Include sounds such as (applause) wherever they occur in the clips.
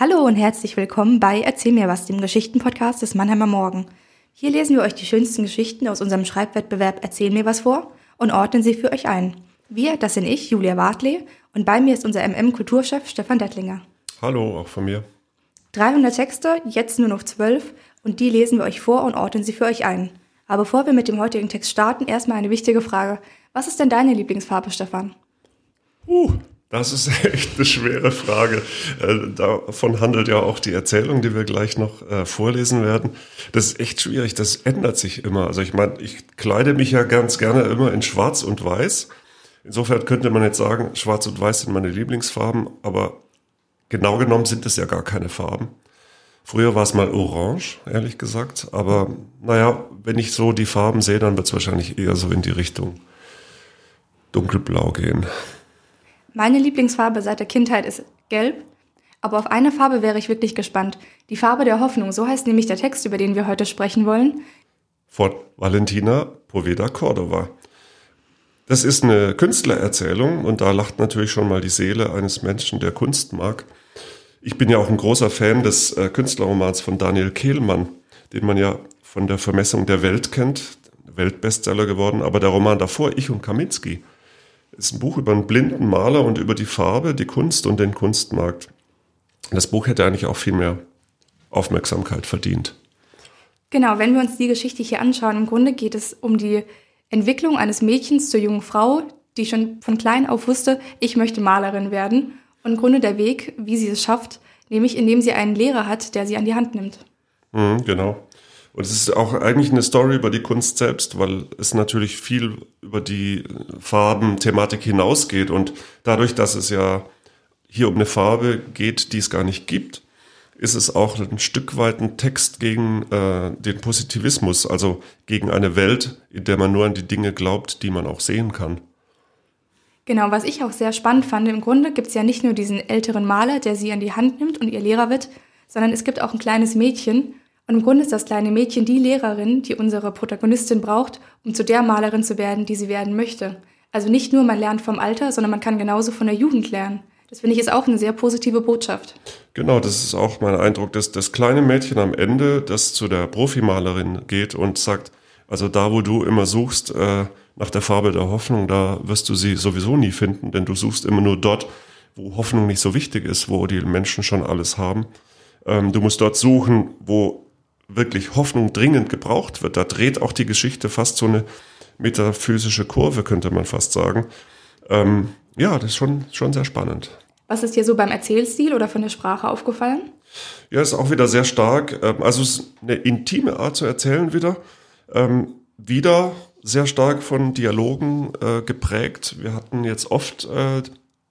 Hallo und herzlich willkommen bei Erzähl mir was, dem Geschichtenpodcast des Mannheimer Morgen. Hier lesen wir euch die schönsten Geschichten aus unserem Schreibwettbewerb Erzähl mir was vor und ordnen sie für euch ein. Wir, das sind ich, Julia Wartley, und bei mir ist unser MM-Kulturchef Stefan Dettlinger. Hallo, auch von mir. 300 Texte, jetzt nur noch 12, und die lesen wir euch vor und ordnen sie für euch ein. Aber bevor wir mit dem heutigen Text starten, erstmal eine wichtige Frage. Was ist denn deine Lieblingsfarbe, Stefan? Uh, das ist (laughs) echt eine schwere Frage. Äh, davon handelt ja auch die Erzählung, die wir gleich noch äh, vorlesen werden. Das ist echt schwierig, das ändert sich immer. Also ich meine, ich kleide mich ja ganz gerne immer in Schwarz und Weiß. Insofern könnte man jetzt sagen, Schwarz und Weiß sind meine Lieblingsfarben, aber genau genommen sind es ja gar keine Farben. Früher war es mal orange, ehrlich gesagt. Aber naja, wenn ich so die Farben sehe, dann wird es wahrscheinlich eher so in die Richtung dunkelblau gehen. Meine Lieblingsfarbe seit der Kindheit ist gelb. Aber auf eine Farbe wäre ich wirklich gespannt. Die Farbe der Hoffnung, so heißt nämlich der Text, über den wir heute sprechen wollen. Von Valentina Poveda Cordova. Das ist eine Künstlererzählung und da lacht natürlich schon mal die Seele eines Menschen, der Kunst mag. Ich bin ja auch ein großer Fan des äh, Künstlerromans von Daniel Kehlmann, den man ja von der Vermessung der Welt kennt, Weltbestseller geworden, aber der Roman davor, Ich und Kaminski, ist ein Buch über einen blinden Maler und über die Farbe, die Kunst und den Kunstmarkt. Das Buch hätte eigentlich auch viel mehr Aufmerksamkeit verdient. Genau, wenn wir uns die Geschichte hier anschauen, im Grunde geht es um die Entwicklung eines Mädchens zur jungen Frau, die schon von klein auf wusste, ich möchte Malerin werden. Und im Grunde der Weg, wie sie es schafft, nämlich indem sie einen Lehrer hat, der sie an die Hand nimmt. Mhm, genau. Und es ist auch eigentlich eine Story über die Kunst selbst, weil es natürlich viel über die Farben-Thematik hinausgeht. Und dadurch, dass es ja hier um eine Farbe geht, die es gar nicht gibt, ist es auch ein Stück weit ein Text gegen äh, den Positivismus, also gegen eine Welt, in der man nur an die Dinge glaubt, die man auch sehen kann. Genau, was ich auch sehr spannend fand, im Grunde gibt es ja nicht nur diesen älteren Maler, der sie an die Hand nimmt und ihr Lehrer wird, sondern es gibt auch ein kleines Mädchen, und im Grunde ist das kleine Mädchen die Lehrerin, die unsere Protagonistin braucht, um zu der Malerin zu werden, die sie werden möchte. Also nicht nur man lernt vom Alter, sondern man kann genauso von der Jugend lernen. Das finde ich ist auch eine sehr positive Botschaft. Genau, das ist auch mein Eindruck, dass das kleine Mädchen am Ende, das zu der Profimalerin geht und sagt, also da, wo du immer suchst äh, nach der Farbe der Hoffnung, da wirst du sie sowieso nie finden, denn du suchst immer nur dort, wo Hoffnung nicht so wichtig ist, wo die Menschen schon alles haben. Ähm, du musst dort suchen, wo wirklich Hoffnung dringend gebraucht wird. Da dreht auch die Geschichte fast so eine metaphysische Kurve, könnte man fast sagen. Ähm, ja, das ist schon, schon sehr spannend. Was ist dir so beim Erzählstil oder von der Sprache aufgefallen? Ja, ist auch wieder sehr stark. Ähm, also es ist eine intime Art zu erzählen wieder. Ähm, wieder sehr stark von Dialogen äh, geprägt. Wir hatten jetzt oft äh,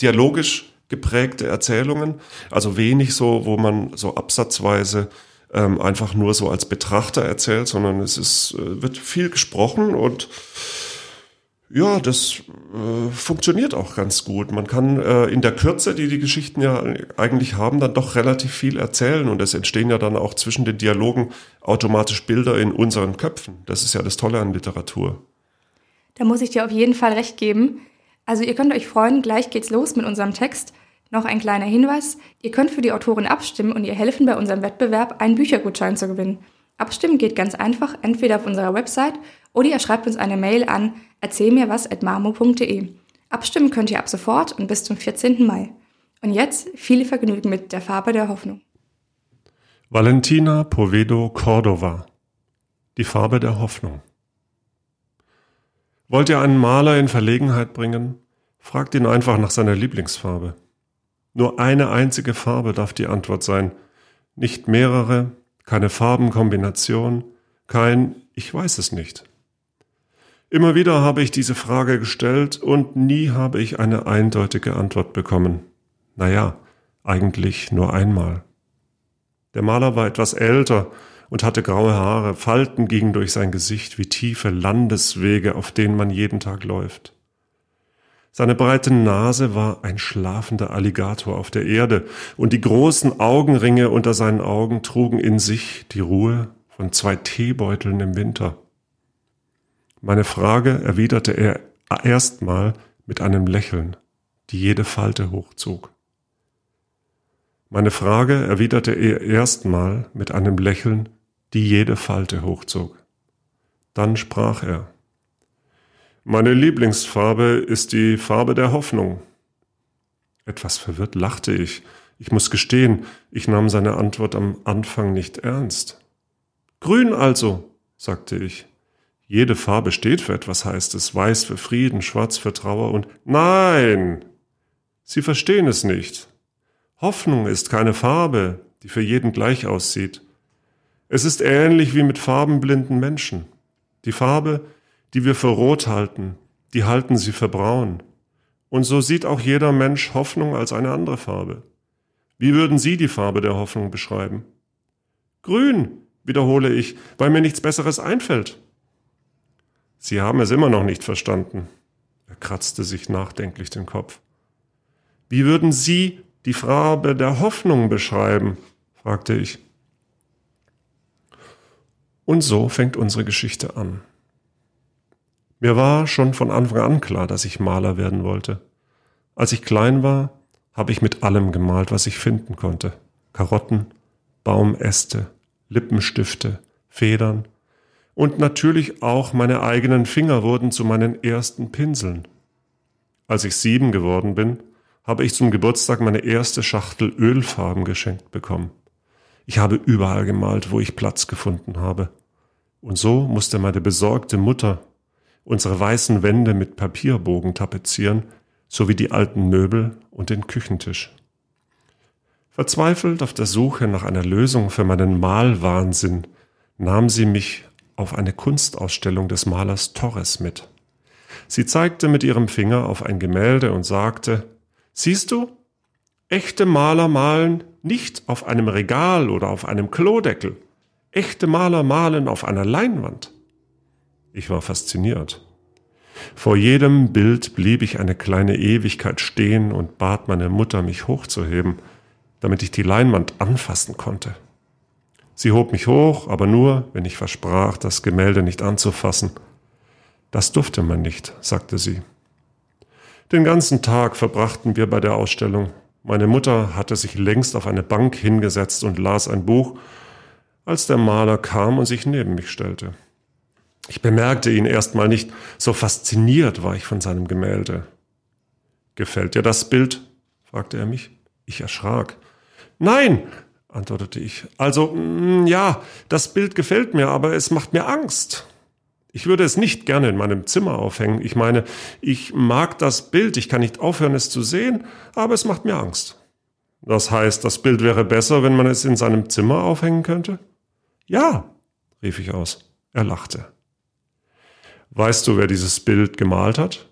dialogisch geprägte Erzählungen, also wenig so, wo man so absatzweise ähm, einfach nur so als Betrachter erzählt, sondern es ist, äh, wird viel gesprochen und ja, das äh, funktioniert auch ganz gut. Man kann äh, in der Kürze, die die Geschichten ja eigentlich haben, dann doch relativ viel erzählen und es entstehen ja dann auch zwischen den Dialogen automatisch Bilder in unseren Köpfen. Das ist ja das Tolle an Literatur. Da muss ich dir auf jeden Fall recht geben. Also ihr könnt euch freuen, gleich geht's los mit unserem Text. Noch ein kleiner Hinweis, ihr könnt für die Autorin abstimmen und ihr helfen bei unserem Wettbewerb, einen Büchergutschein zu gewinnen. Abstimmen geht ganz einfach, entweder auf unserer Website oder ihr schreibt uns eine Mail an erzählmirwas.marmo.de. Abstimmen könnt ihr ab sofort und bis zum 14. Mai. Und jetzt viel Vergnügen mit der Farbe der Hoffnung. Valentina Povedo Cordova Die Farbe der Hoffnung Wollt ihr einen Maler in Verlegenheit bringen? Fragt ihn einfach nach seiner Lieblingsfarbe. Nur eine einzige Farbe darf die Antwort sein, nicht mehrere, keine Farbenkombination, kein Ich weiß es nicht. Immer wieder habe ich diese Frage gestellt und nie habe ich eine eindeutige Antwort bekommen. Naja, eigentlich nur einmal. Der Maler war etwas älter und hatte graue Haare, Falten gingen durch sein Gesicht wie tiefe Landeswege, auf denen man jeden Tag läuft. Seine breite Nase war ein schlafender Alligator auf der Erde, und die großen Augenringe unter seinen Augen trugen in sich die Ruhe von zwei Teebeuteln im Winter. Meine Frage erwiderte er erstmal mit einem Lächeln, die jede Falte hochzog. Meine Frage erwiderte er erstmal mit einem Lächeln, die jede Falte hochzog. Dann sprach er. Meine Lieblingsfarbe ist die Farbe der Hoffnung. Etwas verwirrt lachte ich. Ich muss gestehen, ich nahm seine Antwort am Anfang nicht ernst. Grün also, sagte ich. Jede Farbe steht für etwas, heißt es. Weiß für Frieden, schwarz für Trauer und Nein! Sie verstehen es nicht. Hoffnung ist keine Farbe, die für jeden gleich aussieht. Es ist ähnlich wie mit farbenblinden Menschen. Die Farbe, die wir für rot halten, die halten sie für braun. Und so sieht auch jeder Mensch Hoffnung als eine andere Farbe. Wie würden Sie die Farbe der Hoffnung beschreiben? Grün, wiederhole ich, weil mir nichts Besseres einfällt. Sie haben es immer noch nicht verstanden. Er kratzte sich nachdenklich den Kopf. Wie würden Sie die Farbe der Hoffnung beschreiben? fragte ich. Und so fängt unsere Geschichte an. Mir war schon von Anfang an klar, dass ich Maler werden wollte. Als ich klein war, habe ich mit allem gemalt, was ich finden konnte. Karotten, Baumäste, Lippenstifte, Federn und natürlich auch meine eigenen Finger wurden zu meinen ersten Pinseln. Als ich sieben geworden bin, habe ich zum Geburtstag meine erste Schachtel Ölfarben geschenkt bekommen. Ich habe überall gemalt, wo ich Platz gefunden habe. Und so musste meine besorgte Mutter unsere weißen Wände mit Papierbogen tapezieren, sowie die alten Möbel und den Küchentisch. Verzweifelt auf der Suche nach einer Lösung für meinen Malwahnsinn nahm sie mich auf eine Kunstausstellung des Malers Torres mit. Sie zeigte mit ihrem Finger auf ein Gemälde und sagte, Siehst du, echte Maler malen nicht auf einem Regal oder auf einem Klodeckel, Echte Maler malen auf einer Leinwand. Ich war fasziniert. Vor jedem Bild blieb ich eine kleine Ewigkeit stehen und bat meine Mutter, mich hochzuheben, damit ich die Leinwand anfassen konnte. Sie hob mich hoch, aber nur, wenn ich versprach, das Gemälde nicht anzufassen. Das durfte man nicht, sagte sie. Den ganzen Tag verbrachten wir bei der Ausstellung. Meine Mutter hatte sich längst auf eine Bank hingesetzt und las ein Buch, als der Maler kam und sich neben mich stellte. Ich bemerkte ihn erstmal nicht, so fasziniert war ich von seinem Gemälde. Gefällt dir das Bild? fragte er mich. Ich erschrak. Nein, antwortete ich. Also, mm, ja, das Bild gefällt mir, aber es macht mir Angst. Ich würde es nicht gerne in meinem Zimmer aufhängen. Ich meine, ich mag das Bild, ich kann nicht aufhören, es zu sehen, aber es macht mir Angst. Das heißt, das Bild wäre besser, wenn man es in seinem Zimmer aufhängen könnte? Ja, rief ich aus. Er lachte. Weißt du, wer dieses Bild gemalt hat?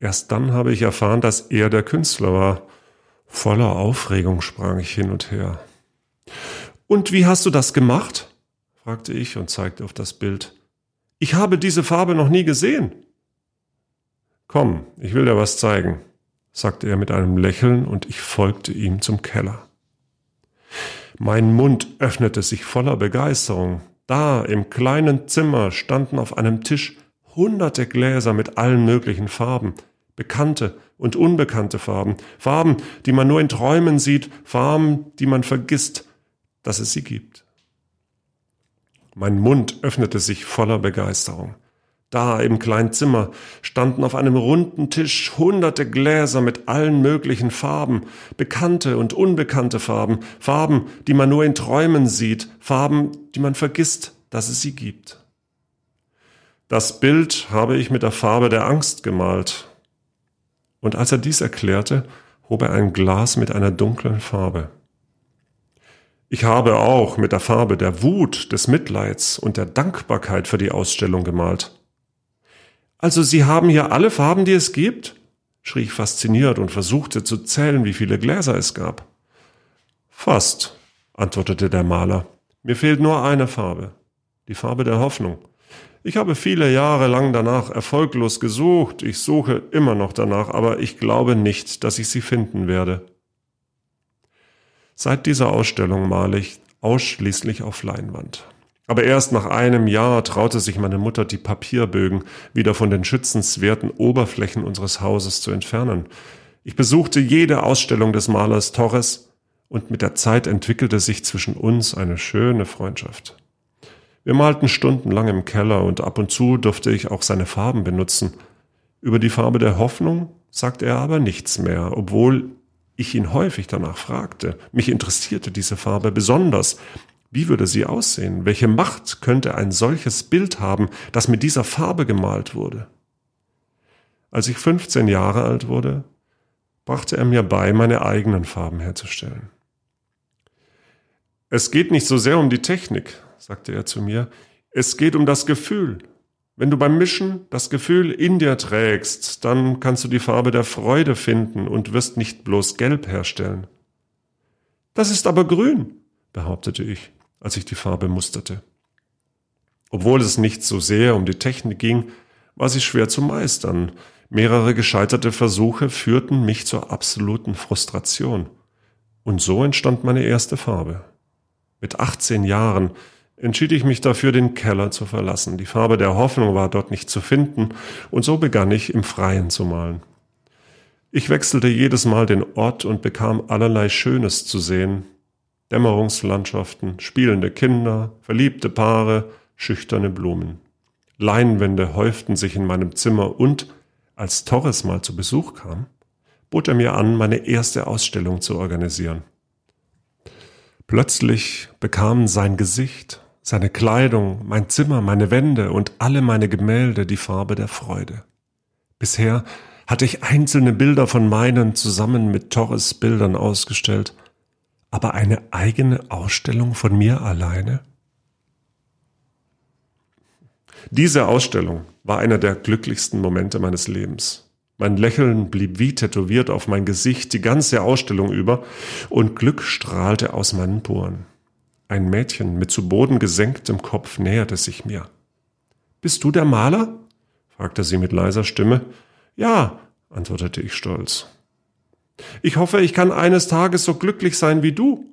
Erst dann habe ich erfahren, dass er der Künstler war. Voller Aufregung sprang ich hin und her. Und wie hast du das gemacht? fragte ich und zeigte auf das Bild. Ich habe diese Farbe noch nie gesehen. Komm, ich will dir was zeigen, sagte er mit einem Lächeln, und ich folgte ihm zum Keller. Mein Mund öffnete sich voller Begeisterung. Da im kleinen Zimmer standen auf einem Tisch hunderte Gläser mit allen möglichen Farben, bekannte und unbekannte Farben, Farben, die man nur in Träumen sieht, Farben, die man vergisst, dass es sie gibt. Mein Mund öffnete sich voller Begeisterung. Da im kleinen Zimmer standen auf einem runden Tisch hunderte Gläser mit allen möglichen Farben, bekannte und unbekannte Farben, Farben, die man nur in Träumen sieht, Farben, die man vergisst, dass es sie gibt. Das Bild habe ich mit der Farbe der Angst gemalt. Und als er dies erklärte, hob er ein Glas mit einer dunklen Farbe. Ich habe auch mit der Farbe der Wut, des Mitleids und der Dankbarkeit für die Ausstellung gemalt. Also Sie haben hier alle Farben, die es gibt? schrie ich fasziniert und versuchte zu zählen, wie viele Gläser es gab. Fast, antwortete der Maler. Mir fehlt nur eine Farbe, die Farbe der Hoffnung. Ich habe viele Jahre lang danach erfolglos gesucht, ich suche immer noch danach, aber ich glaube nicht, dass ich sie finden werde. Seit dieser Ausstellung male ich ausschließlich auf Leinwand. Aber erst nach einem Jahr traute sich meine Mutter, die Papierbögen wieder von den schützenswerten Oberflächen unseres Hauses zu entfernen. Ich besuchte jede Ausstellung des Malers Torres und mit der Zeit entwickelte sich zwischen uns eine schöne Freundschaft. Wir malten stundenlang im Keller und ab und zu durfte ich auch seine Farben benutzen. Über die Farbe der Hoffnung sagte er aber nichts mehr, obwohl ich ihn häufig danach fragte. Mich interessierte diese Farbe besonders. Wie würde sie aussehen? Welche Macht könnte ein solches Bild haben, das mit dieser Farbe gemalt wurde? Als ich 15 Jahre alt wurde, brachte er mir bei, meine eigenen Farben herzustellen. Es geht nicht so sehr um die Technik, sagte er zu mir, es geht um das Gefühl. Wenn du beim Mischen das Gefühl in dir trägst, dann kannst du die Farbe der Freude finden und wirst nicht bloß gelb herstellen. Das ist aber grün, behauptete ich, als ich die Farbe musterte. Obwohl es nicht so sehr um die Technik ging, war sie schwer zu meistern. Mehrere gescheiterte Versuche führten mich zur absoluten Frustration. Und so entstand meine erste Farbe. Mit 18 Jahren entschied ich mich dafür, den Keller zu verlassen. Die Farbe der Hoffnung war dort nicht zu finden, und so begann ich im Freien zu malen. Ich wechselte jedes Mal den Ort und bekam allerlei Schönes zu sehen. Dämmerungslandschaften, spielende Kinder, verliebte Paare, schüchterne Blumen. Leinwände häuften sich in meinem Zimmer und, als Torres mal zu Besuch kam, bot er mir an, meine erste Ausstellung zu organisieren. Plötzlich bekamen sein Gesicht, seine Kleidung, mein Zimmer, meine Wände und alle meine Gemälde die Farbe der Freude. Bisher hatte ich einzelne Bilder von meinen zusammen mit Torres Bildern ausgestellt, aber eine eigene Ausstellung von mir alleine? Diese Ausstellung war einer der glücklichsten Momente meines Lebens. Mein Lächeln blieb wie tätowiert auf mein Gesicht die ganze Ausstellung über und Glück strahlte aus meinen Poren. Ein Mädchen mit zu Boden gesenktem Kopf näherte sich mir. Bist du der Maler? fragte sie mit leiser Stimme. Ja, antwortete ich stolz. Ich hoffe, ich kann eines Tages so glücklich sein wie du.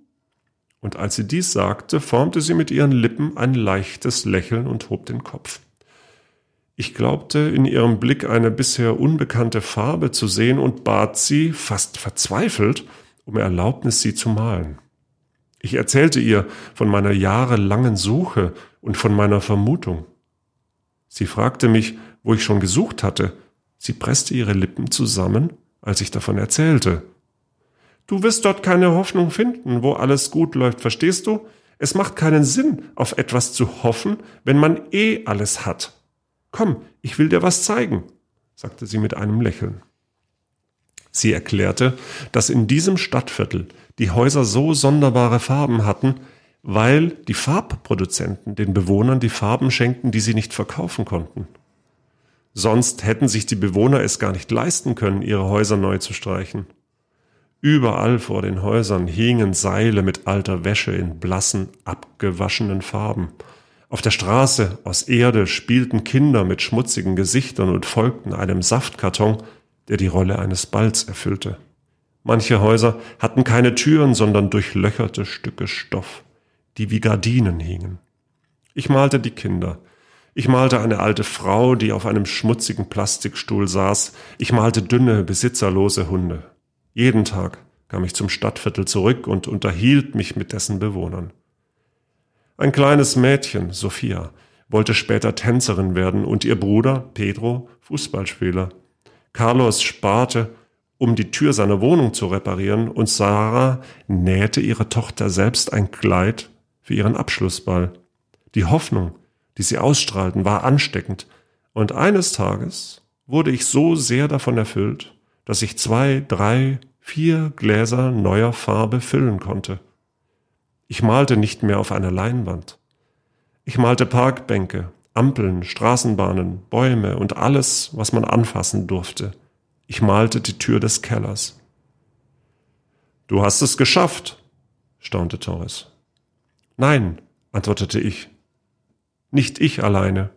Und als sie dies sagte, formte sie mit ihren Lippen ein leichtes Lächeln und hob den Kopf. Ich glaubte in ihrem Blick eine bisher unbekannte Farbe zu sehen und bat sie, fast verzweifelt, um Erlaubnis, sie zu malen. Ich erzählte ihr von meiner jahrelangen Suche und von meiner Vermutung. Sie fragte mich, wo ich schon gesucht hatte. Sie presste ihre Lippen zusammen, als ich davon erzählte. Du wirst dort keine Hoffnung finden, wo alles gut läuft, verstehst du? Es macht keinen Sinn, auf etwas zu hoffen, wenn man eh alles hat. Komm, ich will dir was zeigen, sagte sie mit einem Lächeln. Sie erklärte, dass in diesem Stadtviertel die Häuser so sonderbare Farben hatten, weil die Farbproduzenten den Bewohnern die Farben schenkten, die sie nicht verkaufen konnten. Sonst hätten sich die Bewohner es gar nicht leisten können, ihre Häuser neu zu streichen. Überall vor den Häusern hingen Seile mit alter Wäsche in blassen, abgewaschenen Farben. Auf der Straße aus Erde spielten Kinder mit schmutzigen Gesichtern und folgten einem Saftkarton, der die Rolle eines Balls erfüllte. Manche Häuser hatten keine Türen, sondern durchlöcherte Stücke Stoff, die wie Gardinen hingen. Ich malte die Kinder. Ich malte eine alte Frau, die auf einem schmutzigen Plastikstuhl saß. Ich malte dünne, besitzerlose Hunde. Jeden Tag kam ich zum Stadtviertel zurück und unterhielt mich mit dessen Bewohnern. Ein kleines Mädchen, Sophia, wollte später Tänzerin werden und ihr Bruder, Pedro, Fußballspieler. Carlos sparte, um die Tür seiner Wohnung zu reparieren, und Sarah nähte ihrer Tochter selbst ein Kleid für ihren Abschlussball. Die Hoffnung, die sie ausstrahlten, war ansteckend, und eines Tages wurde ich so sehr davon erfüllt, dass ich zwei, drei, vier Gläser neuer Farbe füllen konnte. Ich malte nicht mehr auf einer Leinwand. Ich malte Parkbänke, Ampeln, Straßenbahnen, Bäume und alles, was man anfassen durfte. Ich malte die Tür des Kellers. Du hast es geschafft, staunte Torres. Nein, antwortete ich. Nicht ich alleine.